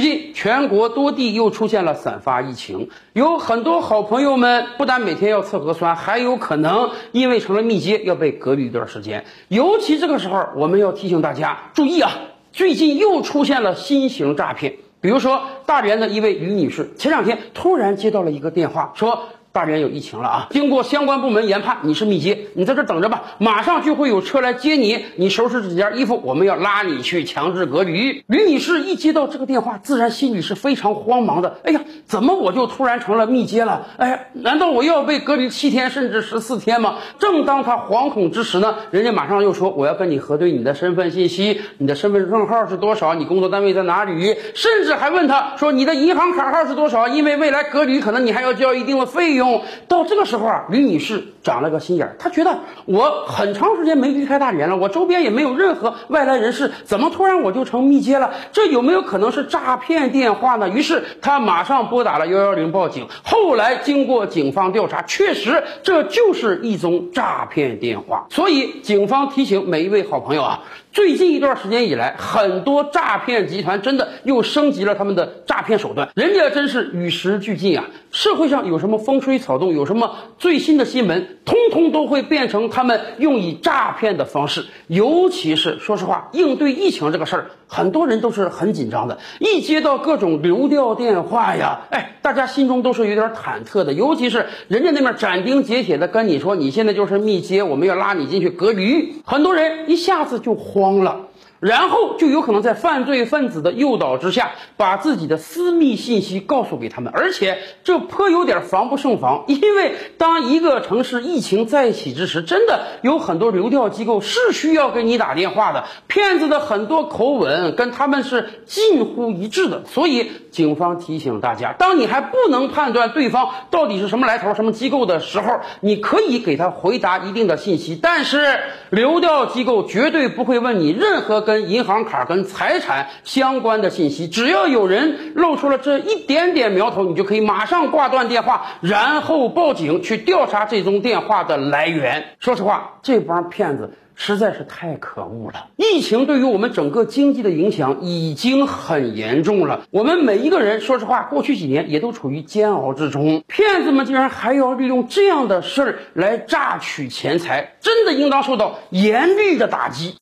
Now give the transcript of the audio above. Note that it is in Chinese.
最近全国多地又出现了散发疫情，有很多好朋友们不但每天要测核酸，还有可能因为成了密接要被隔离一段时间。尤其这个时候，我们要提醒大家注意啊！最近又出现了新型诈骗，比如说大连的一位于女士，前两天突然接到了一个电话，说。大连有疫情了啊！经过相关部门研判，你是密接，你在这等着吧，马上就会有车来接你。你收拾几件衣服，我们要拉你去强制隔离。吕女士一接到这个电话，自然心里是非常慌忙的。哎呀，怎么我就突然成了密接了？哎呀，难道我要被隔离七天甚至十四天吗？正当她惶恐之时呢，人家马上又说我要跟你核对你的身份信息，你的身份证号是多少？你工作单位在哪里？甚至还问她说你的银行卡号是多少？因为未来隔离可能你还要交一定的费用。用到这个时候啊，吕女士长了个心眼儿，她觉得我很长时间没离开大连了，我周边也没有任何外来人士，怎么突然我就成密接了？这有没有可能是诈骗电话呢？于是她马上拨打了幺幺零报警。后来经过警方调查，确实这就是一宗诈骗电话。所以警方提醒每一位好朋友啊，最近一段时间以来，很多诈骗集团真的又升级了他们的诈骗手段，人家真是与时俱进啊！社会上有什么风吹？草动有什么最新的新闻，通通都会变成他们用以诈骗的方式。尤其是说实话，应对疫情这个事儿，很多人都是很紧张的。一接到各种流调电话呀，哎，大家心中都是有点忐忑的。尤其是人家那边斩钉截铁的跟你说，你现在就是密接，我们要拉你进去隔离，很多人一下子就慌了。然后就有可能在犯罪分子的诱导之下，把自己的私密信息告诉给他们，而且这颇有点防不胜防。因为当一个城市疫情再起之时，真的有很多流调机构是需要给你打电话的。骗子的很多口吻跟他们是近乎一致的，所以警方提醒大家：当你还不能判断对方到底是什么来头、什么机构的时候，你可以给他回答一定的信息，但是流调机构绝对不会问你任何。跟银行卡、跟财产相关的信息，只要有人露出了这一点点苗头，你就可以马上挂断电话，然后报警去调查这宗电话的来源。说实话，这帮骗子实在是太可恶了。疫情对于我们整个经济的影响已经很严重了，我们每一个人，说实话，过去几年也都处于煎熬之中。骗子们竟然还要利用这样的事儿来榨取钱财，真的应当受到严厉的打击。